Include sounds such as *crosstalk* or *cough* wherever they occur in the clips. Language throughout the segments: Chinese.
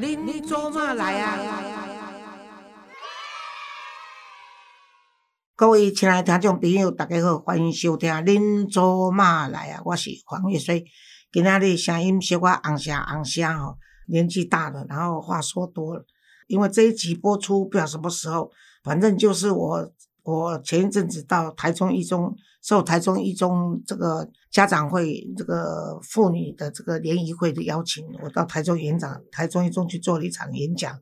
您做嘛来啊？各位亲爱的听众朋友，大家好，欢迎收听《恁做嘛来啊》，我是黄月水。今仔日声音小我红声红声吼，年纪大了，然后话说多了。因为这一集播出不知道什么时候，反正就是我我前一阵子到台中一中。受台中一中这个家长会、这个妇女的这个联谊会的邀请，我到台中演讲，台中一中去做了一场演讲，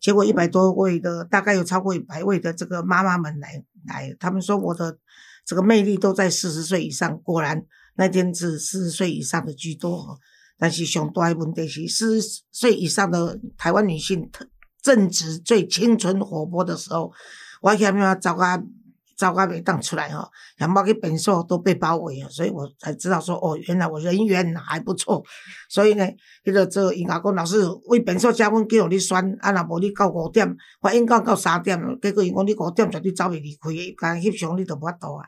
结果一百多位的，大概有超过一百位的这个妈妈们来来，他们说我的这个魅力都在四十岁以上，果然那天是四十岁以上的居多，但是上大的问题是四十岁以上的台湾女性正值最青春活泼的时候，我下面要找个。糟糕，没当出来哈，两包给本硕都被包围了，所以我才知道说，哦，原来我人缘还不错，所以呢，迄个这应该讲老师为本硕加分，叫我你选，啊，若无你到五点，我应该到三点，结果伊讲你五点绝对走袂离开，刚翕相你都无法度啊。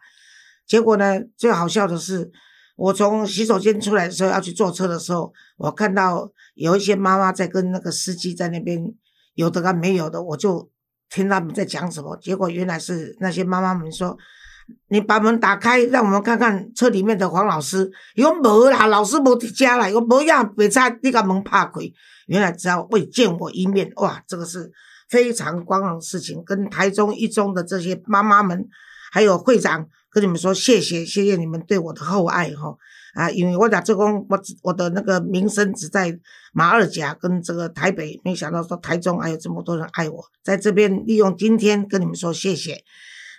结果呢，最好笑的是，我从洗手间出来的时候要去坐车的时候，我看到有一些妈妈在跟那个司机在那边，有的跟没有的，我就。听他们在讲什么，结果原来是那些妈妈们说：“你把门打开，让我们看看车里面的黄老师。”有没啦，老师没在家啦，有没呀？别差那个门怕鬼。原来只要未见我一面，哇，这个是非常光荣的事情。跟台中一中的这些妈妈们，还有会长，跟你们说谢谢，谢谢你们对我的厚爱哈。啊，因为我讲这工，我我的那个名声只在马二甲跟这个台北，没想到说台中还有这么多人爱我，在这边利用今天跟你们说谢谢。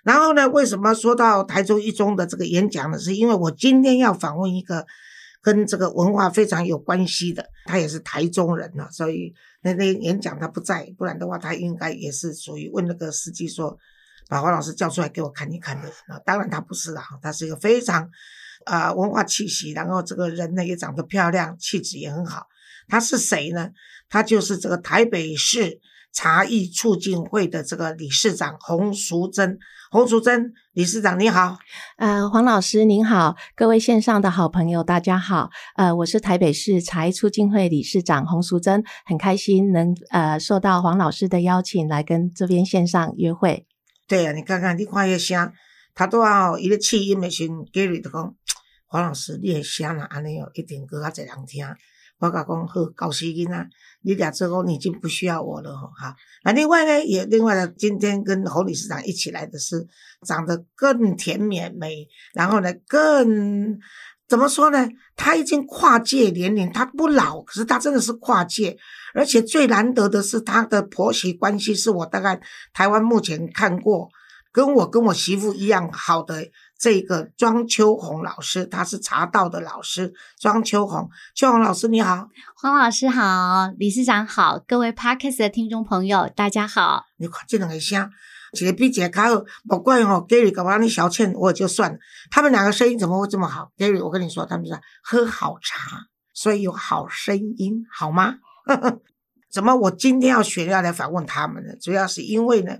然后呢，为什么说到台中一中的这个演讲呢？是因为我今天要访问一个跟这个文化非常有关系的，他也是台中人呢，所以那那演讲他不在，不然的话他应该也是属于问那个司机说，把黄老师叫出来给我看一看的。当然他不是啊，他是一个非常。啊，文化气息，然后这个人呢也长得漂亮，气质也很好。他是谁呢？他就是这个台北市茶艺促进会的这个理事长洪淑珍。洪淑珍理事长你好，呃，黄老师您好，各位线上的好朋友大家好。呃，我是台北市茶艺促进会理事长洪淑珍，很开心能呃受到黄老师的邀请来跟这边线上约会。对啊，你看看你看一声，他都要一个气音的时候，Gary。黄老师，你的声啊，安尼哦，一定更较侪人听。我甲讲好，高死囡仔，你俩之后你已经不需要我了吼。哈，那另外呢，也另外呢，今天跟侯理事长一起来的是长得更甜美美，然后呢更怎么说呢？他已经跨界年龄，他不老，可是他真的是跨界，而且最难得的是他的婆媳关系是我大概台湾目前看过跟我跟我媳妇一样好的。这个庄秋红老师，他是茶道的老师。庄秋红，秋红老师你好，黄老师好，理事长好，各位 Parkes 的听众朋友大家好。你看这两个声，一个比一个卡好，不管哦，Gary 搞完你小倩我也就算了，他们两个声音怎么会这么好？Gary，我跟你说，他们是喝好茶，所以有好声音，好吗？*laughs* 怎么我今天要选要来访问他们呢？主要是因为呢，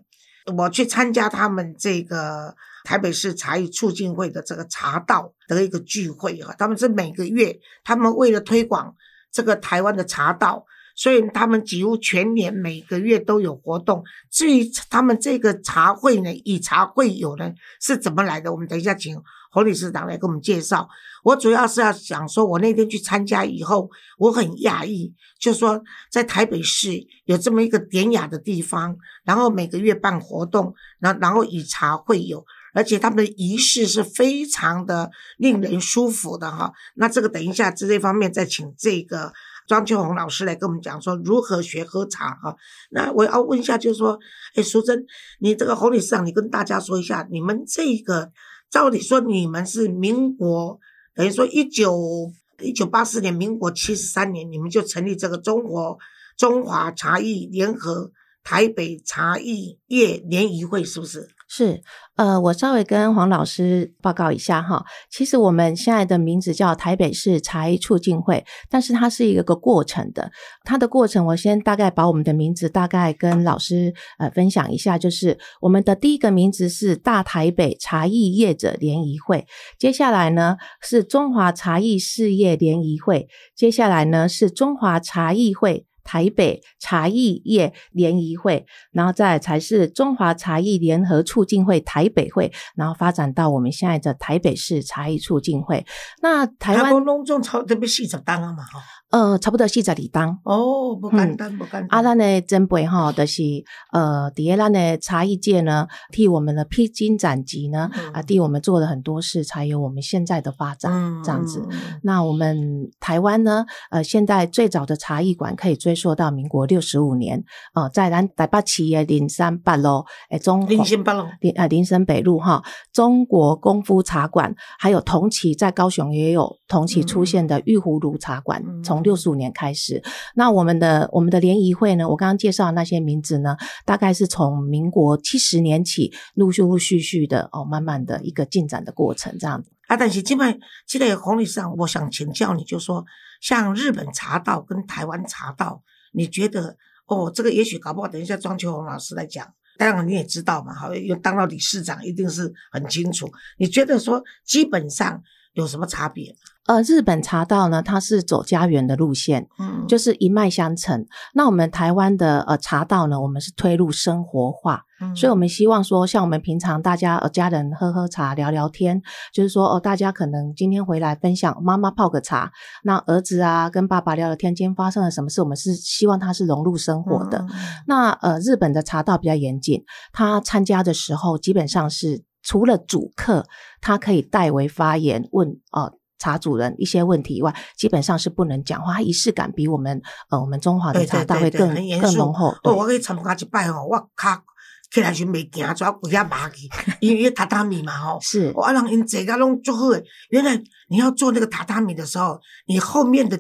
我去参加他们这个。台北市茶艺促进会的这个茶道的一个聚会哈，他们是每个月，他们为了推广这个台湾的茶道，所以他们几乎全年每个月都有活动。至于他们这个茶会呢，以茶会友呢是怎么来的，我们等一下请侯理事长来给我们介绍。我主要是要讲说，我那天去参加以后，我很讶异，就说在台北市有这么一个典雅的地方，然后每个月办活动，然然后以茶会友。而且他们的仪式是非常的令人舒服的哈。那这个等一下在这方面再请这个庄秋红老师来跟我们讲说如何学喝茶哈。那我要问一下，就是说，哎，淑珍，你这个侯理事长，你跟大家说一下，你们这个照理说你们是民国，等于说一九一九八四年，民国七十三年，你们就成立这个中国中华茶艺联合台北茶艺业联谊会，是不是？是，呃，我稍微跟黄老师报告一下哈。其实我们现在的名字叫台北市茶艺促进会，但是它是一个个过程的。它的过程，我先大概把我们的名字大概跟老师呃分享一下。就是我们的第一个名字是大台北茶艺业者联谊会，接下来呢是中华茶艺事业联谊会，接下来呢是中华茶艺会。台北茶艺业联谊会，然后再才是中华茶艺联合促进会台北会，然后发展到我们现在的台北市茶艺促进会。那台湾拢总超特别市长当了嘛，哈。呃，差不多四十二档。哦，不简单，不简单。啊，咱的前辈哈，就是呃，伫咱的茶艺界呢，替我们的披荆斩棘呢，啊，替我们做了很多事，才有我们现在的发展这样子。那我们台湾呢，呃，现在最早的茶艺馆可以追溯到民国六十五年，呃，在咱台北市的林山北路，诶，中林森北路，林呃林森北路哈，中国功夫茶馆，还有同期在高雄也有同期出现的玉葫芦茶馆，从六十五年开始，那我们的我们的联谊会呢？我刚刚介绍的那些名字呢，大概是从民国七十年起，陆陆续续的哦，慢慢的一个进展的过程，这样子啊。但是今麦这个洪理事长，我想请教你，就说像日本茶道跟台湾茶道，你觉得哦，这个也许搞不好，等一下庄秋红老师来讲，当然你也知道嘛，好，因为当到理事长一定是很清楚。你觉得说基本上有什么差别？呃，日本茶道呢，它是走家园的路线，嗯，就是一脉相承。那我们台湾的呃茶道呢，我们是推入生活化，嗯，所以我们希望说，像我们平常大家呃家人喝喝茶聊聊天，就是说哦，大家可能今天回来分享，妈妈泡个茶，那儿子啊跟爸爸聊聊天，今天发生了什么事，我们是希望他是融入生活的。那呃，日本的茶道比较严谨，他参加的时候基本上是除了主客，他可以代为发言问哦。茶主人一些问题以外，基本上是不能讲话。仪式感比我们呃我们中华的茶道会更更浓厚。哦，我去参加一拜哦，我卡起来时未行，主要跪下麻去，因为榻榻米嘛吼。是，我让因坐个拢足好诶。原来你要做那个榻榻米的时候，你后面的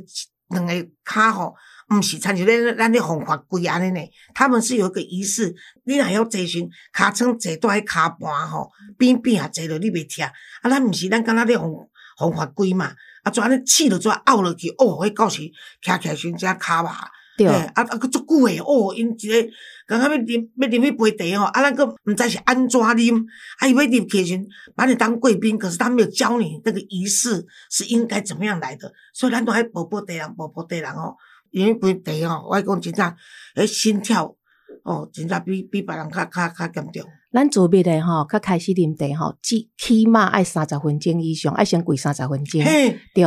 两个卡吼，唔是参像咱咱咧红法规安尼呢。他们是有一个仪式，你若要坐船，卡床坐在卡盘吼，边边啊坐落你袂疼。啊，咱毋是咱敢若咧红。红法规嘛，啊，就安尼气了做拗落去，哦，迄到时徛徛先只骹麻，对，啊啊，佫足久诶，哦，因一个刚刚要啉要啉迄杯茶吼，啊，咱佫毋知是安怎啉，啊，伊要啉起时把你当贵宾，可是他没有教你那个仪式是应该怎么样来的，所以咱都爱步步茶人，步步茶人哦，因为杯茶吼，我讲真正，迄心跳。哦，真正比比别人较较较严重。咱做别的吼，较开始啉茶吼，起起码爱三十分钟以上，爱先跪三十分钟。嘿，对。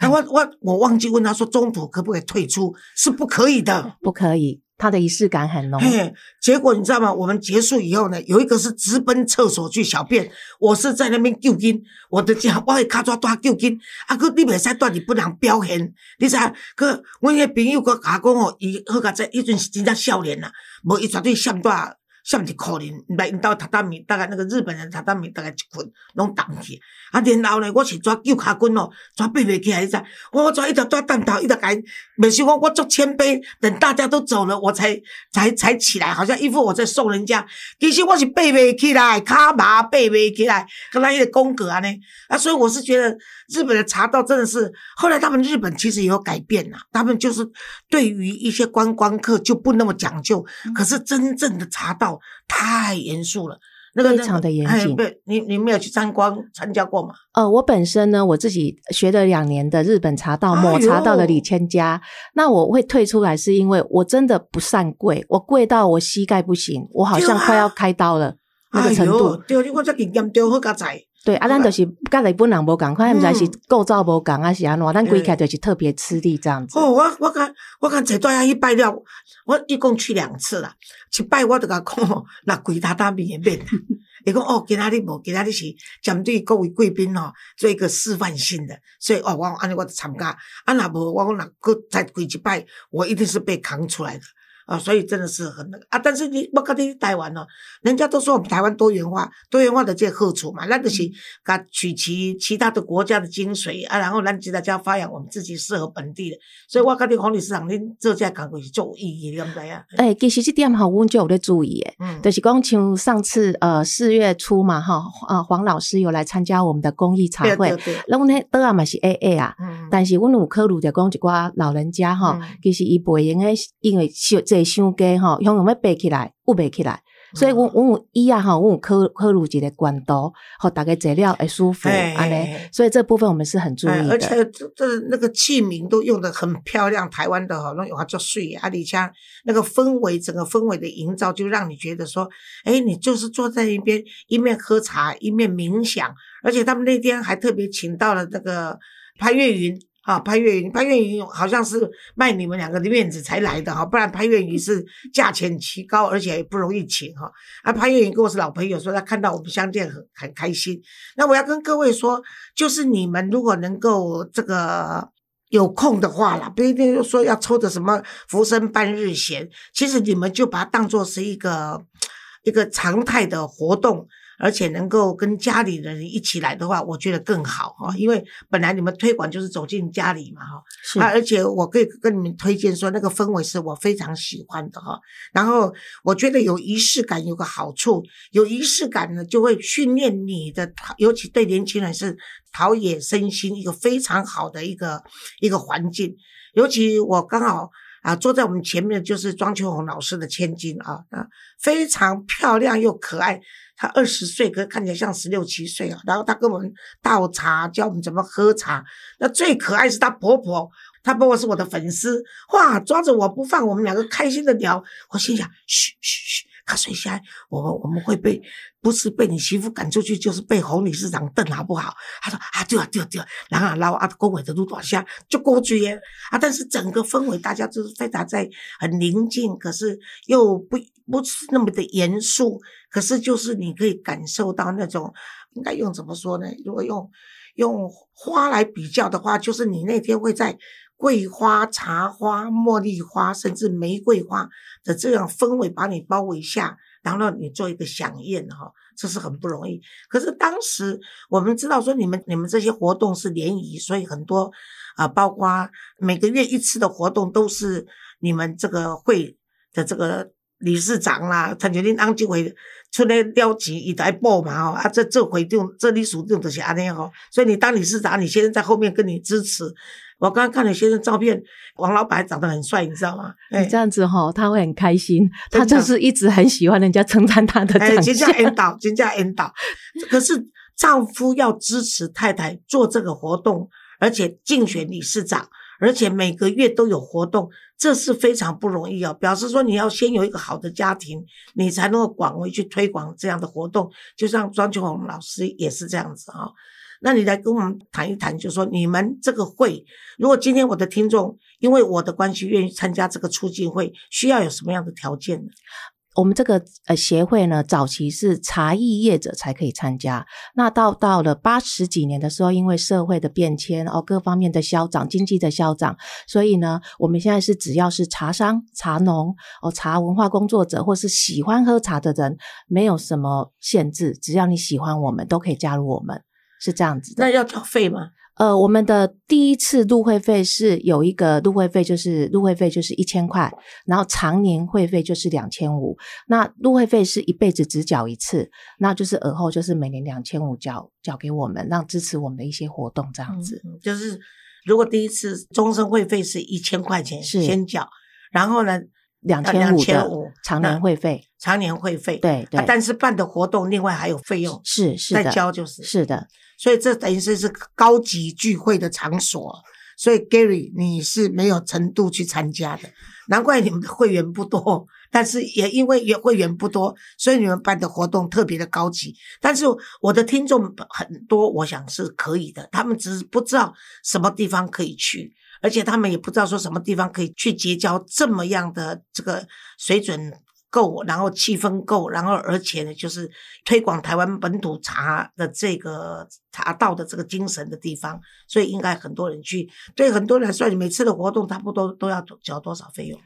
啊，我我我忘记问他说，中途可不可以退出？是不可以的，不可以。他的仪式感很浓。嘿，结果你知道吗？我们结束以后呢，有一个是直奔厕所去小便，我是在那边救金。我的脚我会卡抓抓救金，啊，佮你袂使断，你不能表现，你知？佮阮迄朋友佮阿公哦，伊好甲在，伊阵是真正少年啦，无伊绝对上带。像一可怜，来因兜榻榻米，大概那个日本人榻榻米大概一捆拢动去，啊，然后呢，我是抓救卡棍哦，抓爬袂起来，你知？我抓一条抓蛋头，一直改，没想我我做谦卑，等大家都走了，我才才才起来，好像一副我在送人家。其实我是爬袂起来，卡麻爬袂起来，跟他一个宫格啊呢，啊，所以我是觉得日本的茶道真的是，后来他们日本其实也有改变啦，他们就是对于一些观光客就不那么讲究，可是真正的茶道。太严肃了，那个非常的严谨。对，你你没有去参观参加过吗？呃，我本身呢，我自己学了两年的日本茶道，抹茶道的李千家。那我会退出来，是因为我真的不善跪，我跪到我膝盖不行，我好像快要开刀了那个程度。对，你我这严重好加在。对，啊，咱就是甲日本人无共款，毋知是构造无共啊，是安怎？咱规起来就是特别吃力这样子。哦，我我看我看坐大下去拜了，我一共去两次啦。一拜我就甲讲，那跪榻榻米也免。伊讲哦，今仔日无，今仔日是针对各位贵宾哦，做一个示范性的，所以哦，我安尼我就参加。啊，若无我讲若搁再跪一拜，我一定是被扛出来的。啊，所以真的是很那个啊！但是你我跟你台湾哦，人家都说我们台湾多元化，多元化的这好处嘛，那就是啊取其其他的国家的精髓啊，然后咱大家发扬我们自己适合本地的。所以我跟你黄理事长，恁做这工作是做有意义，你唔知啊？哎，其实这点哈，阮就有在注意诶，嗯，就是讲像上次呃四月初嘛哈，啊黄老师有来参加我们的公益茶会，那阮迄倒啊嘛是 A A 啊，嗯，但是阮有考虑就讲一寡老人家哈，其实伊袂用诶，因为小这。伤低吼，向用要爬起来，不爬起来，所以我我有伊啊哈，我有科科鲁级的管道，吼大概材料会舒服哎安尼，所以这部分我们是很注意的。哎而且这这那个器皿都用的很漂亮，台湾的哈，那有它叫碎啊，里像那个氛围，整个氛围的营造，就让你觉得说，哎，你就是坐在一边一面喝茶一面冥想，而且他们那天还特别请到了那个潘越云。啊，潘越云，潘越云好像是卖你们两个的面子才来的哈，不然潘越云是价钱奇高，而且也不容易请哈。啊，潘越云跟我是老朋友，说他看到我们相见很很开心。那我要跟各位说，就是你们如果能够这个有空的话啦，不一定说要抽的什么浮生半日闲，其实你们就把它当做是一个一个常态的活动。而且能够跟家里的人一起来的话，我觉得更好哈，因为本来你们推广就是走进家里嘛哈，是啊，而且我可以跟你们推荐说，那个氛围是我非常喜欢的哈。然后我觉得有仪式感有个好处，有仪式感呢，就会训练你的，尤其对年轻人是陶冶身心一个非常好的一个一个环境。尤其我刚好啊坐在我们前面的就是庄秋红老师的千金啊啊，非常漂亮又可爱。她二十岁，可看起来像十六七岁啊。然后她跟我们倒茶，教我们怎么喝茶。那最可爱是她婆婆，她婆婆是我的粉丝，哇，抓着我不放，我们两个开心的聊。我心想，嘘嘘嘘，卡水下来，我们我们会被不是被你媳妇赶出去，就是被洪理事长瞪，好不好？他说啊，对啊对啊对啊，然后然后啊，公伟的路多下就过去耶啊，但是整个氛围大家就是非常在很宁静，可是又不不是那么的严肃。可是就是你可以感受到那种，应该用怎么说呢？如果用用花来比较的话，就是你那天会在桂花、茶花、茉莉花，甚至玫瑰花的这样氛围把你包围下，然后让你做一个响宴哈，这是很不容易。可是当时我们知道说你们你们这些活动是联谊，所以很多啊、包括每个月一次的活动都是你们这个会的这个。理事长啦，他决定当这回出来了钱，伊就爱报嘛吼，啊，这这会长、这理事长就是安尼吼，所以你当理事长，你现在在后面跟你支持。我刚刚看了先生照片，王老板长得很帅，你知道吗？你这样子哈，他会很开心，他就是一直很喜欢人家称赞他的哎，长真相叫。引导，真叫引导。*laughs* 可是丈夫要支持太太做这个活动，而且竞选理事长，而且每个月都有活动，这是非常不容易哦。表示说你要先有一个好的家庭，你才能够广为去推广这样的活动。就像庄秋红老师也是这样子啊、那你来跟我们谈一谈，就说你们这个会，如果今天我的听众因为我的关系愿意参加这个促进会，需要有什么样的条件呢？我们这个呃协会呢，早期是茶艺业者才可以参加，那到到了八十几年的时候，因为社会的变迁哦，各方面的消长，经济的消长，所以呢，我们现在是只要是茶商、茶农哦、茶文化工作者，或是喜欢喝茶的人，没有什么限制，只要你喜欢我们，都可以加入我们，是这样子的。那要交费吗？呃，我们的第一次入会费是有一个入会费，就是入会费就是一千块，然后常年会费就是两千五。那入会费是一辈子只缴一次，那就是而后就是每年两千五缴缴给我们，让支持我们的一些活动这样子。嗯，就是如果第一次终身会费是一千块钱是先缴，然后呢两呃千五的2500常年会费，常年会费，对对啊，但是办的活动另外还有费用是是的，交就是，是的，所以这等于是是高级聚会的场所。所以 Gary 你是没有程度去参加的，难怪你们的会员不多。但是也因为也会员不多，所以你们办的活动特别的高级。但是我的听众很多，我想是可以的，他们只是不知道什么地方可以去，而且他们也不知道说什么地方可以去结交这么样的这个水准够，然后气氛够，然后而且呢，就是推广台湾本土茶的这个茶道的这个精神的地方，所以应该很多人去。对很多人来说，你每次的活动差不多都要缴多少费用？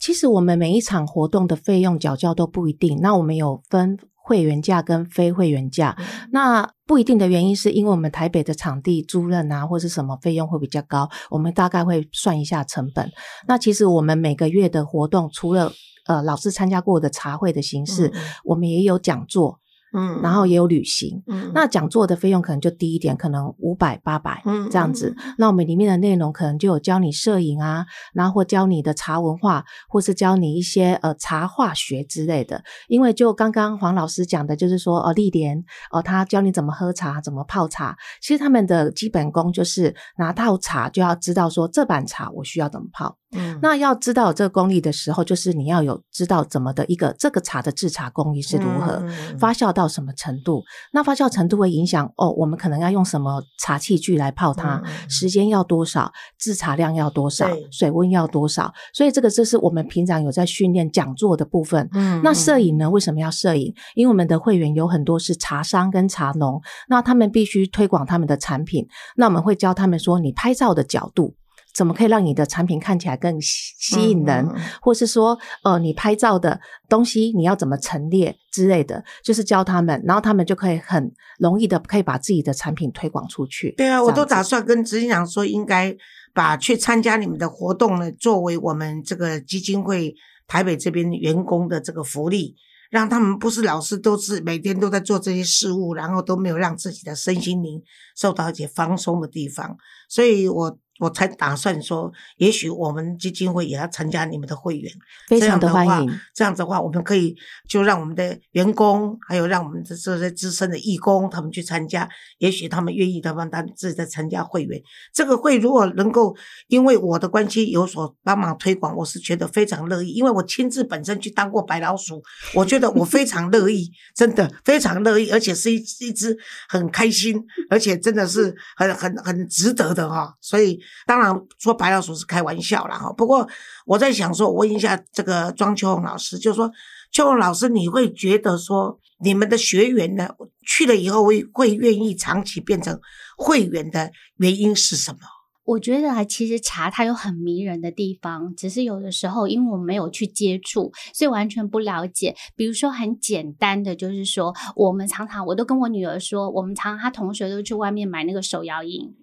其实我们每一场活动的费用缴交都不一定，那我们有分会员价跟非会员价。嗯那不一定的原因是因为我们台北的场地租赁啊，或是什么费用会比较高，我们大概会算一下成本。那其实我们每个月的活动，除了呃老师参加过的茶会的形式，我们也有讲座。嗯然后也有旅行。嗯那讲座的费用可能就低一点，可能五百、八百嗯这样子。那我们里面的内容可能就有教你摄影啊，然后或教你的茶文化，或是教你一些呃茶化学之类的。因为就刚刚黄老师讲的，就是说哦，历莲哦，他教你怎么喝茶，怎么泡茶。其实他们的基本功就是拿到茶就要知道说这版茶我需要怎么泡。嗯那要知道这个功力的时候，就是你要有知道怎么的一个这个茶的制茶工艺是如何，发酵到什么程度。那发酵程度会影响哦，我们可能要用什么茶器具来泡它，时间要多少，制茶量要多少，水温要多少。所以这个这是我们平常有在训练讲座的部分。嗯那摄影呢？为什么要摄影？因为我们的会员有很多是茶商跟茶农，那他们必须推广他们的产品。那我们会教他们说，你拍照的角度怎么可以让你的产品看起来更吸吸引人，或是说，呃，你拍照的东西你要怎么陈列之类的，就是教他们，然后他们就可以很容易的可以把自己的产品推广出去。对啊，我都打算跟执行长说，应该把去参加你们的活动呢，作为我们这个基金会台北这边员工的这个福利，让他们不是老师都是每天都在做这些事物，然后都没有让自己的身心灵受到一些放松的地方，所以我我才打算说，也许我们基金会也要参加你们的会员，非常的欢迎。这样子的话，我们可以就让我们的员工，还有让我们的这些资深的义工，他们去参加。也许他们愿意，他们他自己在参加会员。这个会如果能够因为我的关系有所帮忙推广，我是觉得非常乐意。因为我亲自本身去当过白老鼠，我觉得我非常乐意，真的非常乐意，而且是一一只很开心，而且真的是很很很值得的哈。所以当然说白老鼠是开玩笑啦哈，不过我在想说，我问一下这个庄秋红老师，就是说秋红老师，你会觉得说你们的学员呢去了以后会会愿意长期变成会员的原因是什么？我觉得啊，其实茶它有很迷人的地方，只是有的时候因为我们没有去接触，所以完全不了解。比如说很简单的，就是说我们常常我都跟我女儿说，我们常常她同学都去外面买那个手摇饮。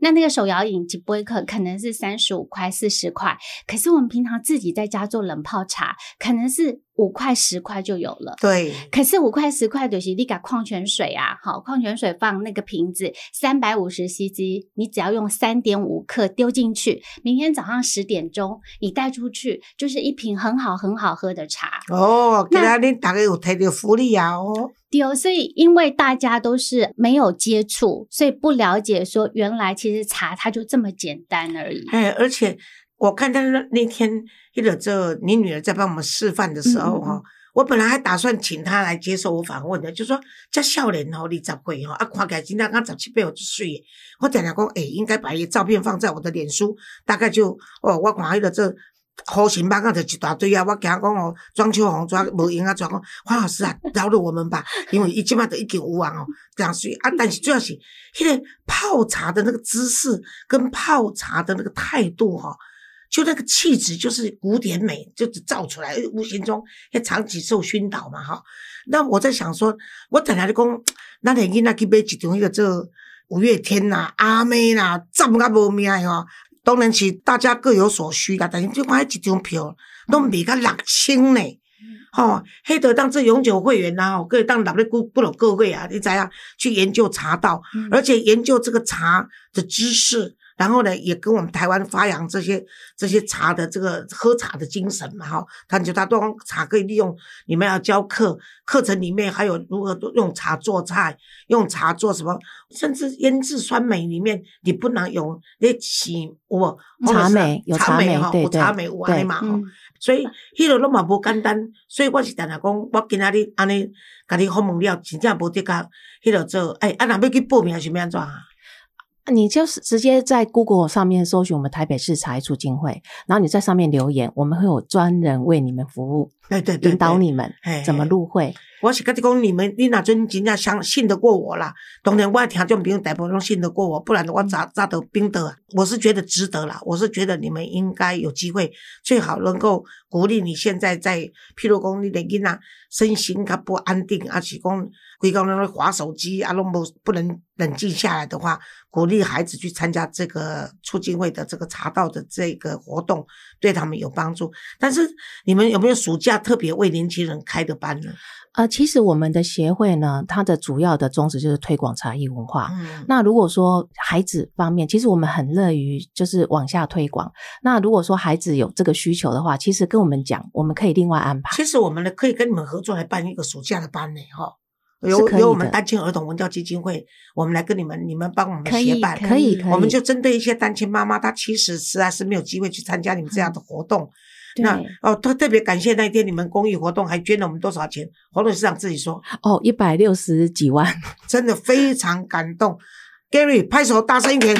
那那个手摇饮几杯可可能是三十五块、四十块，可是我们平常自己在家做冷泡茶，可能是五块、十块就有了。对，可是五块十块就是你把矿泉水啊，好，矿泉水放那个瓶子三百五十 CC，你只要用三点五克丢进去，明天早上十点钟你带出去，就是一瓶很好很好喝的茶。哦，今那仔日大概有提到福利啊哦，对，所以因为大家都是没有接触，所以不了解说原来其实茶它就这么简单而已。哎，而且我看到那那天那个这你女儿在帮我们示范的时候嗯嗯嗯哈。我本来还打算请她来接受我访问的，就说这少年吼，二十岁吼，啊，看起来今天刚十七八有水的。我常常讲，诶、应该把伊照片放在我的脸书，大概就哦，我看迄个这好心帮啊，就一大堆啊。我惊讲哦，庄秋红抓无用啊，抓讲黄老师啊，饶了我们吧，因为伊即摆都已经有啊哦，这样水啊。但是主要是迄个泡茶的那个姿势跟泡茶的那个态度哈、就那个气质就是古典美，就造出来，无形中也长期受熏陶嘛哈。那我在想说，我等下就讲，咱的囡仔去买一张迄个这五月天呐、阿妹啦，赞甲无命的吼。当然是大家各有所需啦，但是就看迄一张票，拢卖到六千呢。吼、迄个当这永久会员呐、吼，可以当纳咧不不落个会啊，你知影去研究茶道，嗯而且研究这个茶的知识，然后呢，也跟我们台湾发扬这些这些茶的这个喝茶的精神嘛，哈。他就他都茶可以利用，你们要教课，课程里面还有如何用茶做菜，用茶做什么，甚至腌制酸梅里面，你不能有那起我茶梅有茶梅哈，有茶梅有安尼嘛所以迄个拢嘛无简单，所以我是常常讲，我今仔日安尼甲你访问了，真正无得甲迄个做，哎，啊，若要去报名是要安怎啊？你就是直接在 Google 上面搜寻我们台北市茶艺促进会，然后你在上面留言，我们会有专人为你们服务，对对对，引导。你们嘿怎么入会。我是跟你讲，你们你那真真正相信得过我啦，当然我听众朋友大部分信得过我，不然我咋咋得冰得？我是觉得值得啦，我是觉得你们应该有机会，最好能够鼓励你现在在，譬如讲你的囡仔身心较不安定，而且讲规工那个划手机啊，拢无不能冷静下来的话，鼓励孩子去参加这个促进会的这个茶道的这个活动，对他们有帮助。但是你们有没有暑假特别为年轻人开的班呢？呃，其实我们的协会呢，它的主要的宗旨就是推广茶艺文化。嗯，那如果说孩子方面，其实我们很乐于就是往下推广。那如果说孩子有这个需求的话，其实跟我们讲，我们可以另外安排。其实我们呢可以跟你们合作来办一个暑假的班呢，哈。有是可以有我们的单亲儿童文教基金会，我们来跟你们，你们帮我们协办，可以可以我们就针对一些单亲妈妈，她其实实在是没有机会去参加你们这样的活动。对那哦，特特别感谢那一天你们公益活动还捐了我们多少钱？黄董事长自己说，哦，一百六十几万，*laughs* 真的非常感动。Gary 拍手大声一点，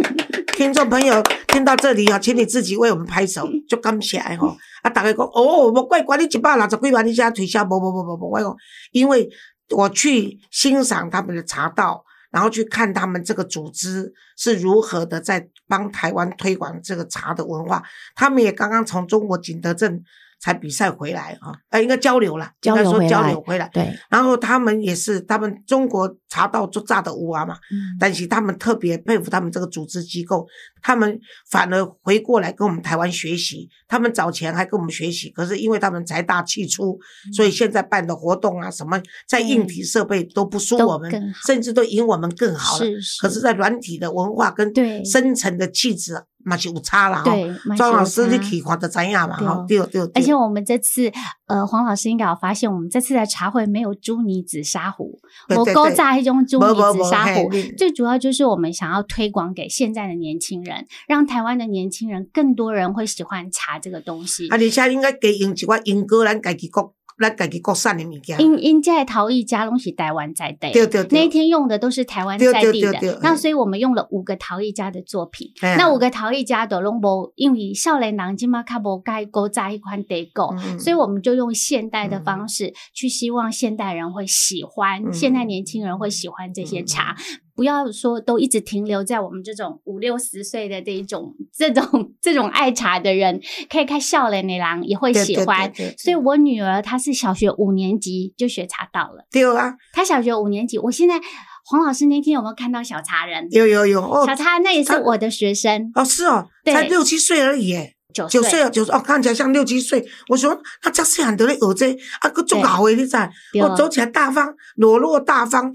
*laughs* 听众朋友听到这里啊，请你自己为我们拍手，就感谢吼。啊，大家讲哦，无怪怪你几百六十几万，你现在推销，无无无无无，我讲，因为我去欣赏他们的茶道，然后去看他们这个组织是如何的在帮台湾推广这个茶的文化。他们也刚刚从中国景德镇才比赛回来啊，呃，应该交流了，交流应该说交流回来。对，然后他们也是，他们中国茶道做炸的乌啊嘛，嗯。但是他们特别佩服他们这个组织机构，他们反而回过来跟我们台湾学习。他们早前还跟我们学习，可是因为他们财大气粗，嗯。所以现在办的活动啊，什么在硬体设备都不输我们，甚至都赢我们更好了。是是。可是，在软体的文化跟对。深层的气质嘛是有差啦。对哈嘛是有庄老师你差去看就知影嘛，对哈，对。对对。而且我们这次，呃，黄老师应该有发现，我们这次的茶会没有朱泥紫砂壶，我对对对勾炸一种朱泥紫砂壶。最主要就是我们想要推广给现在的年轻人，让台湾的年轻人更多人会喜欢茶这个东西啊，。而且应该给用一寡英国咱家己国咱家己国产的物件。因因在陶艺家东西台湾在地，对对对。那一天用的都是台湾在地对对对的，那嗯所以我们用了五个陶艺家的作品。嘿啊那五个陶艺家的拢无，因为少年人今嘛较无该勾在一款地狗，嗯。所以我们就用现代的方式去，希望现代人会喜欢，嗯。现代年轻人会喜欢这些茶。不要说都一直停留在我们这种五六十岁的这一种这种 *laughs* 这种爱茶的人，可以看笑脸的郎也会喜欢。对对。对所以我女儿她是小学五年级就学茶道了，对啊，她小学五年级，我现在黄老师那天有没有看到小茶人？有有有。哦小茶那也是我的学生，哦是哦，对。才六七岁而已耶，九九岁啊九岁哦，看起来像六七岁。我说他这细汉都在学这个啊，个做好的你知道？对我走起来大方，裸露大方。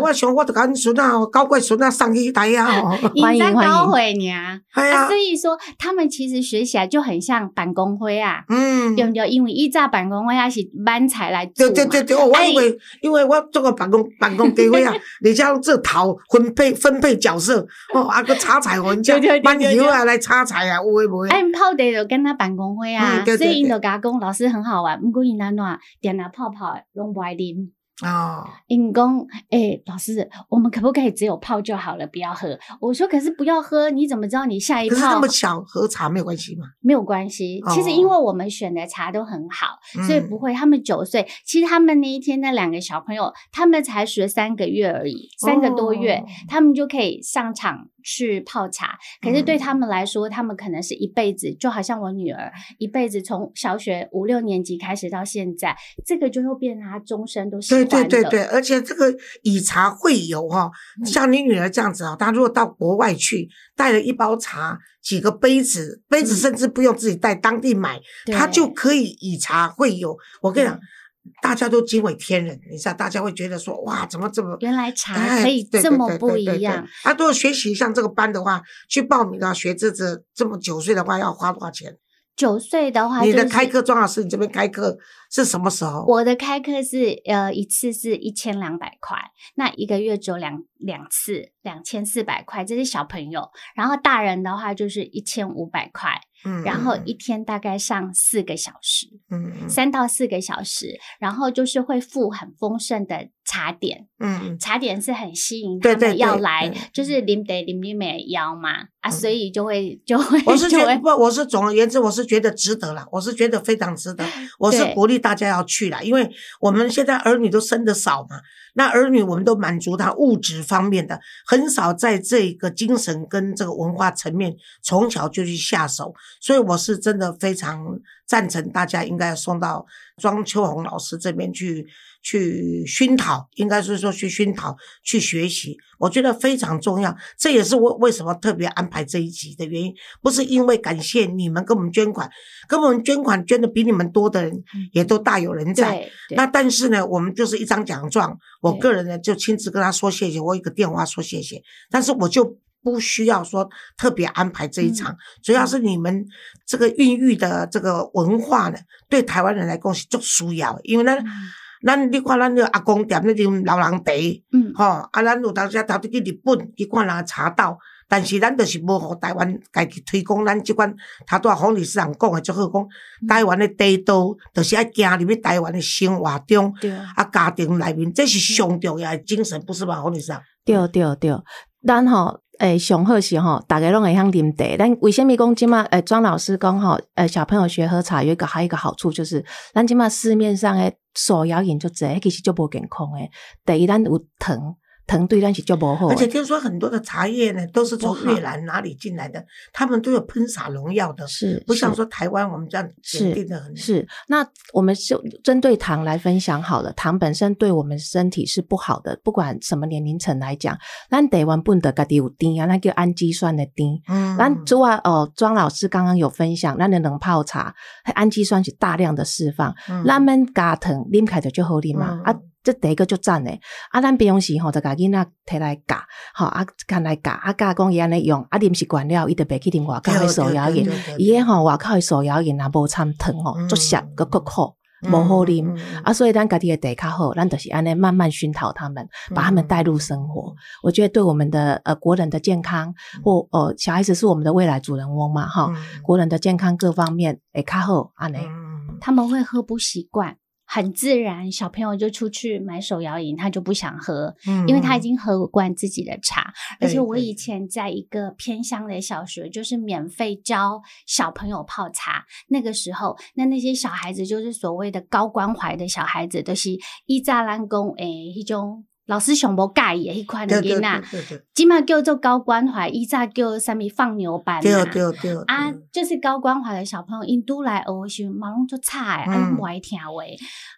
我想我就甲阮孙啊，高贵孙啊送去台啊吼。欢迎欢迎高会娘。哎啊，呀所，以说他们其实学起来就很像办公会啊，嗯，对不对？因为依照办公会啊是班才来做，对对对我哎以为因为我做个办公办公机会啊，你像这头分配分配角色哦，啊个插彩人家对对对班对友啊来插彩啊，有诶无诶。哎，泡的就跟他办公会啊，嗯对对所以因对就甲我讲老师很好玩，不过因安怎点拿泡泡的拢不爱啉。哦，因讲，哎、老师，我们可不可以只有泡就好了，不要喝？我说，可是不要喝，你怎么知道你下一泡可是那么巧喝茶没有关系吗？没有关系？其实哦因为我们选的茶都很好，所以嗯不会。他们九岁，其实他们那一天那两个小朋友，他们才学三个月而已，三个多月，哦他们就可以上场去泡茶。可是对嗯他们来说，他们可能是一辈子，就好像我女儿一辈子从小学五六年级开始到现在，这个就会变成她终身都喜对欢的。对对对，而且这个以茶会友哈，嗯像你女儿这样子啊，她如果到国外去，带了一包茶、几个杯子，杯子嗯甚至不用自己带，当地买，对她就可以以茶会友。我跟你讲对，大家都惊为天人，你知道，大家会觉得说，哇，怎么这么原来茶哎可以这么不一样。啊，如果学习像这个班的话，去报名啊，学这这这么九岁的话，要花多少钱？九岁的话，就是你的开课，庄老师，你这边开课是什么时候？我的开课是呃一次是一千两百块，那一个月只有两两次，两千四百块，这是小朋友。然后大人的话就是一千五百块，嗯然后一天大概上四个小时，嗯嗯。三到四个小时，然后就是会附很丰盛的茶点，嗯嗯。茶点是很吸引他们要对来对，就是林得林林美邀嘛啊，嗯。所以就会就会我是觉得不，我是总而言之，我是觉得值得了，我是觉得非常值得，*laughs* 我是鼓励大家要去了，因为我们现在儿女都生的少嘛，那儿女我们都满足他物质方面的，很少在这个精神跟这个文化层面从小就去下手，所以我是真的非常赞成大家应该要送到庄秋红老师这边去。去熏陶，应该是说去熏陶、去学习，我觉得非常重要。这也是我为什么特别安排这一集的原因，不是因为感谢你们给我们捐款，给我们捐款捐的比你们多的人也都大有人在。那但是呢，我们就是一张奖状，我个人呢就亲自跟他说谢谢，我有一个电话说谢谢，但是我就不需要说特别安排这一场，主要是你们这个孕育的这个文化呢，对台湾人来讲是最需要的，因为咱嗯。咱你看咱那阿公店那种老人茶，嗯。吼、啊，咱有当时头拄去日本去看人茶道。但是咱就是无互台湾家己推广咱即款，头拄啊黄理事长讲的最好讲，台湾的地道就是爱行入去台湾的生活中，对，啊，家庭内面，这是上重要诶精神，不是吗，黄理事长？对对对，咱吼诶上好是吼，大家拢会晓啉茶。咱为虾米讲即马诶庄老师讲吼，诶小朋友学喝茶有一个还有一个好处就是，咱即马市面上诶手摇饮就侪其实就无健康诶。第一，咱有糖，糖对咱是就无好。而且听说很多的茶叶呢，都是从越南哪里进来的，他们都有喷洒农药的，是不像说台湾我们这样检定的很。是，那我们就针对糖来分享好了。糖本身对我们身体是不好的，不管什么年龄层来讲，咱台湾本的家己有丁啊，那叫氨基酸的丁。嗯咱之外哦，庄老师刚刚有分享，咱的冷泡茶，氨基酸是大量的释放，嗯咱们加糖啉开的就就好啉嘛。嗯啊，这第一个就赞诶。啊，咱平常时吼，就甲囡仔摕来教，吼啊，干来教，啊教讲伊安尼用，啊啉习惯了，伊就袂去啉外口的手摇饮。伊诶吼外口的手摇饮若无掺糖吼，嗯足涩个够苦，无好啉。啊，所以咱家己的地较好，咱就是安尼慢慢熏陶他们，把他们带入生活。我觉得对我们的呃国人的健康，或呃小孩子是我们的未来主人翁嘛，哈，国人的健康各方面会较好安尼。嗯他们会喝不习惯，很自然，小朋友就出去买手摇饮，他就不想喝，嗯因为他已经喝惯自己的茶。而且我以前在一个偏乡的小学，就是免费教小朋友泡茶。那个时候，那那些小孩子就是所谓的高关怀的小孩子，都、就是一扎兰公诶，一种老师上无介意诶迄款囡仔，对对今嘛叫做高关怀，依扎叫啥物放牛班对啊。对对对啊，就是高关怀的小朋友，因拄来学的时候，马龙就差诶，啊，嗯拢不爱听话。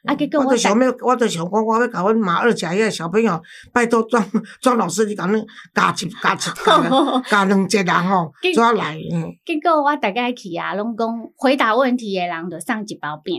啊，结果我我就想要，我就想讲，我要甲阮马二甲遐小朋友，拜托庄庄老师，你甲恁教一教一教 *laughs* 教两节人吼，结怎来？嗯结果我大概去啊，拢讲回答问题诶人就送一包饼。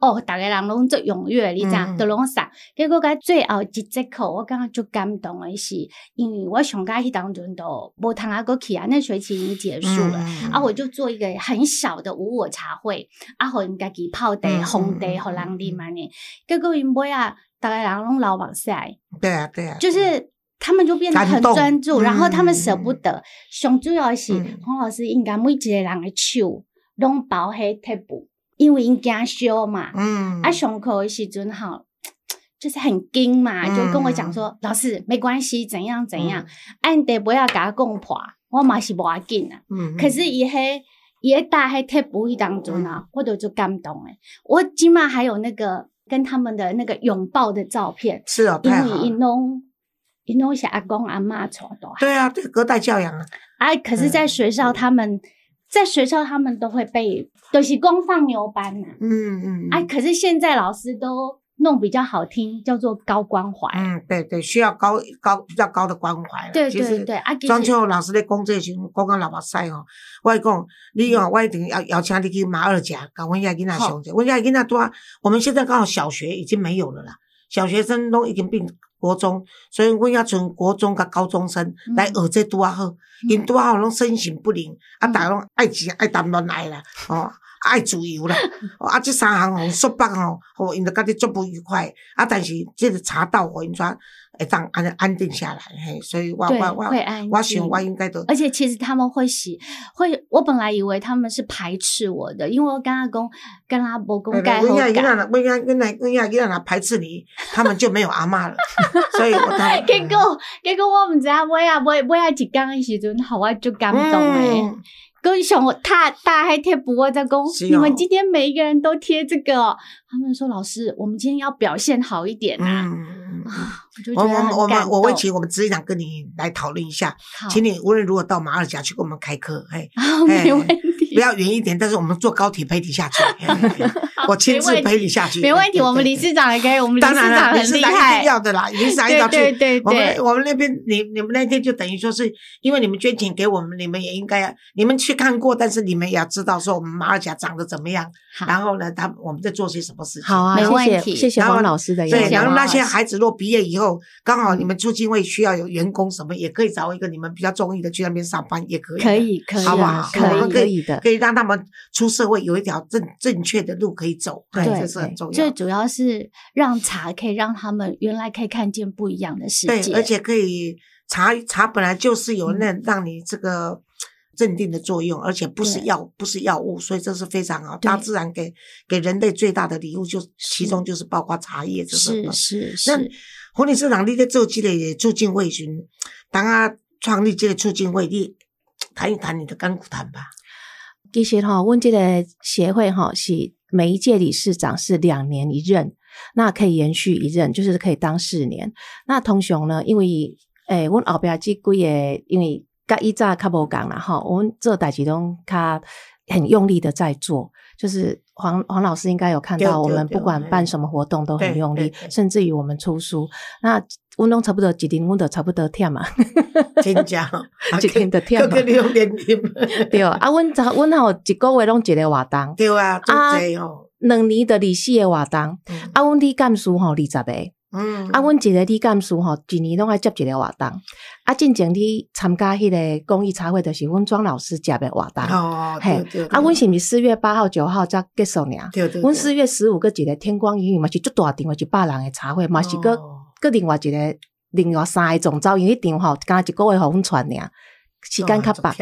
哦，逐个人拢足踊跃，你知都拢送。结果甲最后一节课，我感觉足感动的是，因为我上届迄当中都无通啊，过去啊，那学期已经结束了。嗯啊，我就做一个很小的无我茶会，啊，互因家己泡茶、嗯烘茶，嗯互人啉安尼。结果因尾啊，逐个人拢流目屎，对啊对啊，就是他们就变得很专注，然后他们舍不嗯得。上主要的是嗯黄老师应该每一个人的手拢包迄贴布，因为因惊烧嘛。嗯啊，上课的时阵吼。*tsk* 就是很惊嘛，嗯就跟我讲说，老师没关系，怎样怎样，按得不要给他讲破，我嘛是无要紧啊。嗯，可是伊迄伊迄搭迄贴布迄当中啊，我都就感动诶。我起码还有那个跟他们的那个拥抱的照片，是哦，因为因太好了。拢因拢是阿公阿妈带大汉对啊，对隔代教养啊，啊。可是，在学校他们在学校他们都会被，就是公放牛班呐、嗯嗯，啊。可是现在老师都弄比较好听，叫做高关怀。嗯，对对，需要高高比较高的关怀啦。对对对，啊，其庄秋老师咧讲这时候，讲到老目屎吼，我会讲，你哦，我一定要邀请你去马二甲，甲阮遐囡仔上者。阮遐囡仔拄啊，我们现在刚好小学已经没有了啦，小学生都已经变国中，所以阮要从国中甲高中生嗯。来学这拄啊好，因拄啊好拢身形不灵，啊，嗯。逐个拢爱钱爱谈恋爱啦，哦。爱自由啦，哦啊！这三项吼束缚吼，互因着家己足不愉快。啊，但是这个茶道互因全会当安安定下来，嘿，所以我对我我我静想我应该都而且其实他们会喜会，我本来以为他们是排斥我的，因为我跟阿公跟阿伯公对盖后对阮遐囡仔感。若，阮遐阮遐阮遐囡仔若排斥你，他们就没有阿妈了。*laughs* 所以我当结果结果我毋知影我啊我我啊一讲的时阵，互我就感动诶。嗯跟上我大大黑贴布，我在讲，是哦你们今天每一个人都贴这个哦。他们说老师，我们今天要表现好一点啊。嗯我就我觉得很我我我会请我们执行长跟你来讨论一下，好，请你无论如何到马尔甲去给我们开课，嘿，好，没问题。不要远一点，但是我们坐高铁陪你下去，*laughs* 我亲自陪你下去，没问题。我们理事长也可以，我们理事当然了，长很厉理事长一害定。要的啦，理事长一定要去。对对对我们我们那边，你你们那天就等于说是，因为你们捐钱给我们，你们也应该，你们去看过，但是你们也要知道说我们马尔甲长得怎么样，然后呢，他我们在做些什么事情。好啊，没问题谢谢然后黄老师的邀对，然后那些孩子若毕业以后，刚好你们促进会需要有员工什么，也可以找一个你们比较中意的去那边上班，也可以。可以可以好不好？可以的可以让他们出社会有一条正正确的路可以走，对这是很重要的。最主要是让茶可以让他们原来可以看见不一样的世界对，界，而且可以茶茶本来就是有那让你这个镇定的作用，而且不是药不是药物，所以这是非常好。大自然给给人类最大的礼物，就其中就是包括茶叶，这是是是那是，红理事长，你在做这个促进会时，当啊创立这个促进会，你 *tsk* 谈一谈你的甘苦谈吧。其实哈，阮这个协会哈是每一届理事长是两年一任，那可以延续一任，就是可以当四年。那通常呢，因为诶，阮后边这几个，因为甲以早较无共啦吼，阮做代志拢较很用力的在做。就是黄黄老师应该有看到，我们不管嗯办什么活动都很用力甚至于我们出书，那阮拢差不多一年，阮都差不多忝嘛。真假？*laughs* 一天就忝个个两年对啊，阮早阮吼一个月拢一个活动，对啊，做啊两年的二四个活动，嗯啊，阮理干事吼二十个，嗯，啊，阮一个理干事吼一年拢爱接一个活动，啊，进前你参加迄个公益茶会，就是阮庄老师接的活动，哦，嘿对对，啊，阮是毋是四月八号、九号才结束尔？对对，阮四月十五个一个天光云雨嘛是足大场的一百人的茶会，嘛是个哦。个另外一个另外三个总招，因为迄场吼，敢一个月互阮传尔，时间较薄。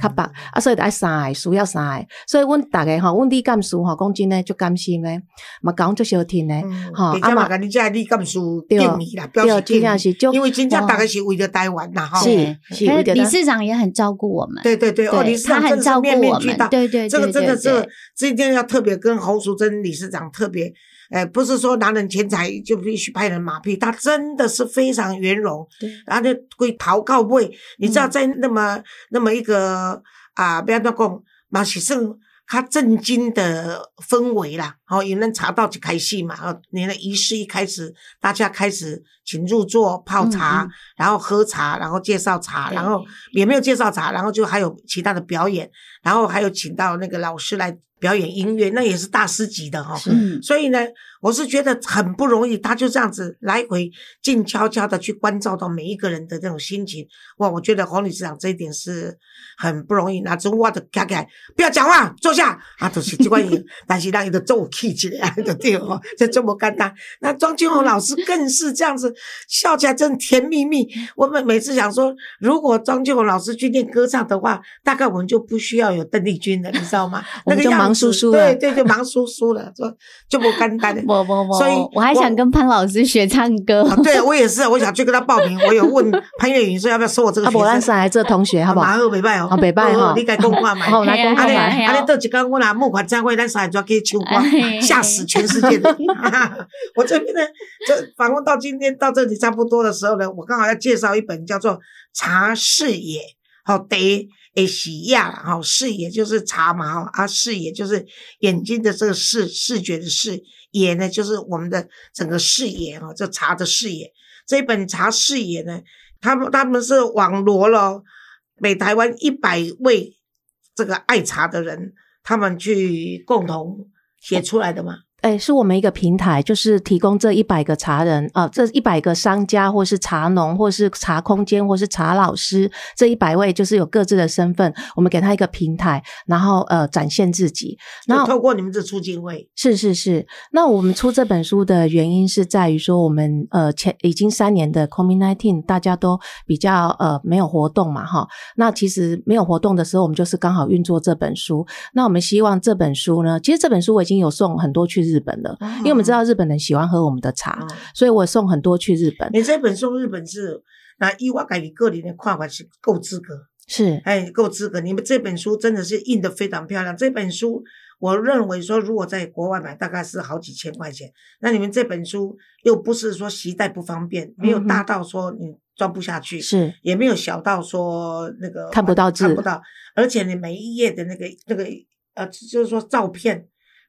较白啊，所以就爱三个，需要三个，所以阮逐个吼，阮李干事吼，讲真诶，足甘心诶，嘛讲足小听诶，吼，而且嘛，甲你这李干事对敬意啦，表对，示敬意，真正是足因为真正哇大概是为了台湾呐，哈，是是是为着咱理事长也很照顾我们，对对对，哦，对理事长他很照顾真的是面面我们俱到，对对这个真的是今天要特别跟侯淑珍理事长特别，呃，不是说拿人钱财就必须拍人马屁，他真的是非常圆融，然后就会逃告位，你知道嗯。在那么那么一个啊，不要那讲，嘛是算较震惊的氛围啦。好、有人查到就开戏嘛，哦，你的仪式一开始，大家开始请入座泡茶，嗯。嗯然后喝茶，然后介绍茶，然后。也没有介绍茶，然后就还有其他的表演，然后还有请到那个老师来表演音乐，那也是大师级的哈、嗯，所以呢，我是觉得很不容易，他就这样子来回静悄悄的去关照到每一个人的这种心情。哇，我觉得黄理事长这一点是很不容易。那中我的起来，不要讲话，坐下啊，都、就是这款人，但是让伊就做有气质的，就对哦，这这么简单。那庄君红老师更是这样子，笑起来真甜蜜蜜。我们每次想说，如果庄君红老师去练歌唱的话，大概我们就不需要有邓丽君了，你知道吗？*laughs* 那个样子叔叔了对对就，忙叔叔了，就就不简单的。所以我还想跟潘老师学唱歌，啊，对我也是，我想去跟他报名。*laughs* 我有问潘越云说要不要收我这个啊，学生，无咱三个做同学，好不好？马好袂歹哦，哦袂歹吼哦你该讲看嘛。好，来讲看嘿啊嘿啊来。啊，你到一天我拿募款参会，咱上海就要去唱哎歌，吓死全世界的。*laughs* *laughs* 我这边呢，这访问到今天到这里差不多的时候呢，我刚好要介绍一本叫做《茶视野》，好得诶喜亚，哈视野就是茶嘛，哈啊视野就是眼睛的这个视视觉的视野呢，就是我们的整个视野哈，这茶的视野。这一本茶视野呢，他们他们是网罗了北台湾一百位这个爱茶的人，他们去共同写出来的嘛。哎，是我们一个平台，就是提供这一百个茶人啊、这一百个商家，或是茶农，或是茶空间，或是茶老师，这一百位就是有各自的身份，我们给他一个平台，然后呃展现自己。然后透过你们这促进会，是是是，那我们出这本书的原因是在于说，我们呃前已经三年的 COVID nineteen，大家都比较呃没有活动嘛哈。那其实没有活动的时候，我们就是刚好运作这本书。那我们希望这本书呢，其实这本书我已经有送很多去日本的，因为我们知道日本人喜欢喝我们的茶，嗯所以我送很多去日本。你这本送日本是，那以我自己个人的看法是够资格，是哎，够资格。你们这本书真的是印的非常漂亮。这本书我认为说，如果在国外买，大概是好几千块钱。那你们这本书又不是说携带不方便，没有大到说你装不下去，是也没有小到说那个看不到字看不到，而且你每一页的那个那个呃，就是说照片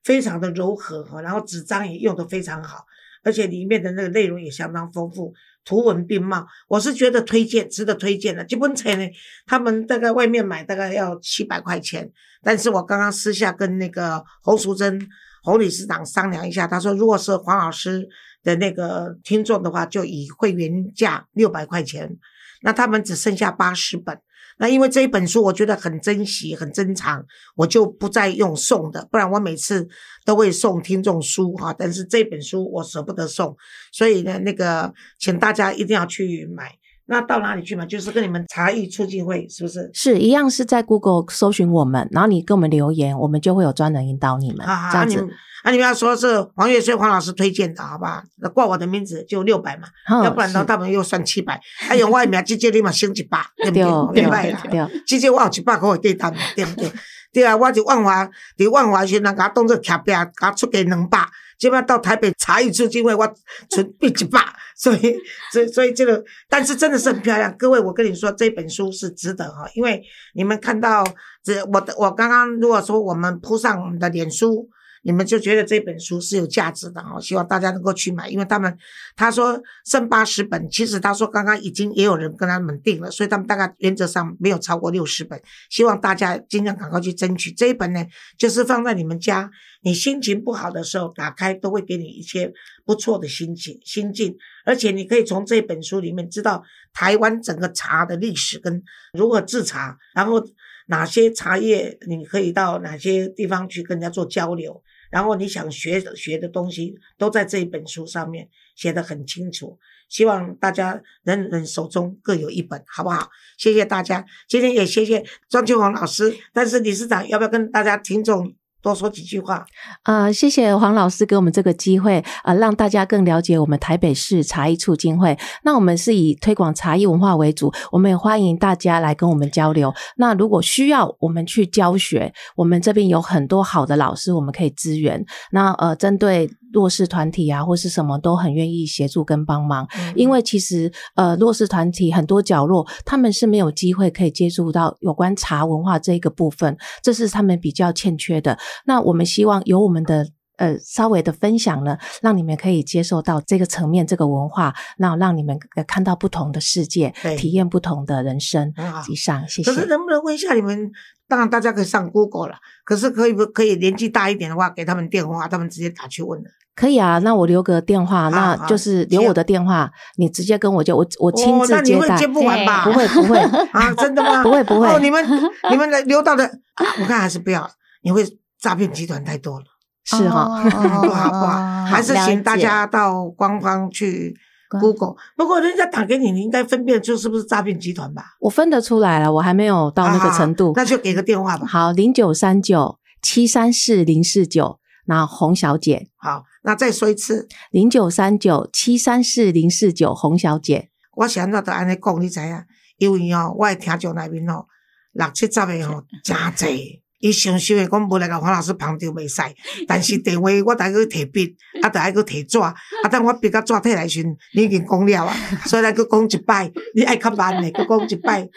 非常的柔和哈，然后纸张也用的非常好，而且里面的那个内容也相当丰富，图文并茂，我是觉得推荐，值得推荐的。这本册呢，他们大概外面买大概要七百块钱，但是我刚刚私下跟那个侯淑珍侯理事长商量一下，他说如果是黄老师的那个听众的话，就以会员价六百块钱，那他们只剩下八十本。那因为这一本书我觉得很珍惜、很珍藏，我就不再用送的，不然我每次都会送听众书哈。但是这本书我舍不得送，所以呢，那个请大家一定要去买。那到哪里去嘛？就是跟你们茶艺促进会是不是？是一样，是在 Google 搜寻我们，然后你给我们留言，我们就会有专人引导你们。啊，这样子啊你们，啊，你们要说是黄月穗黄老师推荐的，好吧？那挂我的名字就六百嘛，哼要不然的话他们又算七百。还有我的名直接立马升一百，对不对？对直接我有一百块给单，对不对？对啊，我就万华，伫万华先人甲我当作徛饼，甲我出价两百。即摆到台北查一次机会，我存一一百，*laughs* 所以，所以，所以这个，但是真的是很漂亮。各位，我跟你说，这本书是值得哈，因为你们看到这，我的，我刚刚如果说我们铺上我们的脸书，你们就觉得这本书是有价值的哈，希望大家能够去买，因为他们他说剩八十本，其实他说刚刚已经也有人跟他们订了，所以他们大概原则上没有超过六十本，希望大家尽量赶快去争取这一本呢，就是放在你们家，你心情不好的时候打开都会给你一些不错的心情心境，而且你可以从这本书里面知道台湾整个茶的历史跟如何制茶，然后哪些茶叶你可以到哪些地方去跟人家做交流。然后你想学学的东西都在这一本书上面写得很清楚，希望大家人人手中各有一本，好不好？谢谢大家，今天也谢谢庄秋红老师。但是理事长要不要跟大家听众多说几句话？呃，谢谢黄老师给我们这个机会，呃，让大家更了解我们台北市茶艺促进会。那我们是以推广茶艺文化为主，我们也欢迎大家来跟我们交流。那如果需要我们去教学，我们这边有很多好的老师，我们可以支援。那呃，针对弱势团体啊，或是什么都很愿意协助跟帮忙。因为其实呃，弱势团体很多角落，他们是没有机会可以接触到有关茶文化这一个部分，这是他们比较欠缺的。那我们希望有我们的。呃，稍微的分享呢，让你们可以接受到这个层面、这个文化，那让你们呃看到不同的世界，体验不同的人生。以上，谢谢可。是能不能问一下你们？当然大家可以上 Google 了，可是可以不可以年纪大一点的话，给他们电话，他们直接打去问的。可以啊，那我留个电话，好那就是留我的电话，你直接跟我就我我亲接待你会接，不完吧？不会不会，*laughs* 啊，真的吗？*laughs* 不会不会哦，你们你们的留到的，啊我看还是不要，你会诈骗集团太多了，是哈。哦不好不 *laughs* 好，还是请大家到官方去官 Google。不过人家打给你，你应该分辨出是不是诈骗集团吧？我分得出来了，我还没有到那个程度。那就给个电话吧。好，零九三九七三四零四九，那洪小姐，好，那再说一次，零九三九七三四零四九，洪小姐。我是安怎都安尼讲，你知影？因为哦，我的听众内面哦，六七十个吼真济。伊想想诶讲无来甲黄老师旁着袂使，但是电话我得去摕笔，啊，得爱去摕纸，啊，等我笔甲纸摕来时，你已经讲了啊，所以咱去讲一摆，你爱较慢诶，去讲一摆，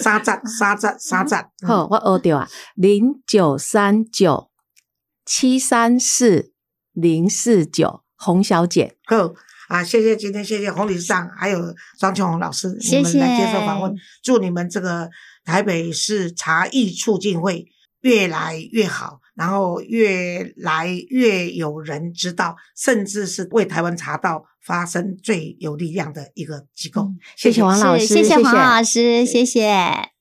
三十、三十、三十。*laughs* 嗯好，我学着啊，零九三九七三四零四九，洪小姐。好啊，谢谢今天谢谢洪理事长，还有张秋红老师，你们来接受访问，祝你们这个台北市茶艺促进会越来越好，然后越来越有人知道，甚至是为台湾茶道发声最有力量的一个机构。谢谢王老师，谢谢黄老师，谢谢。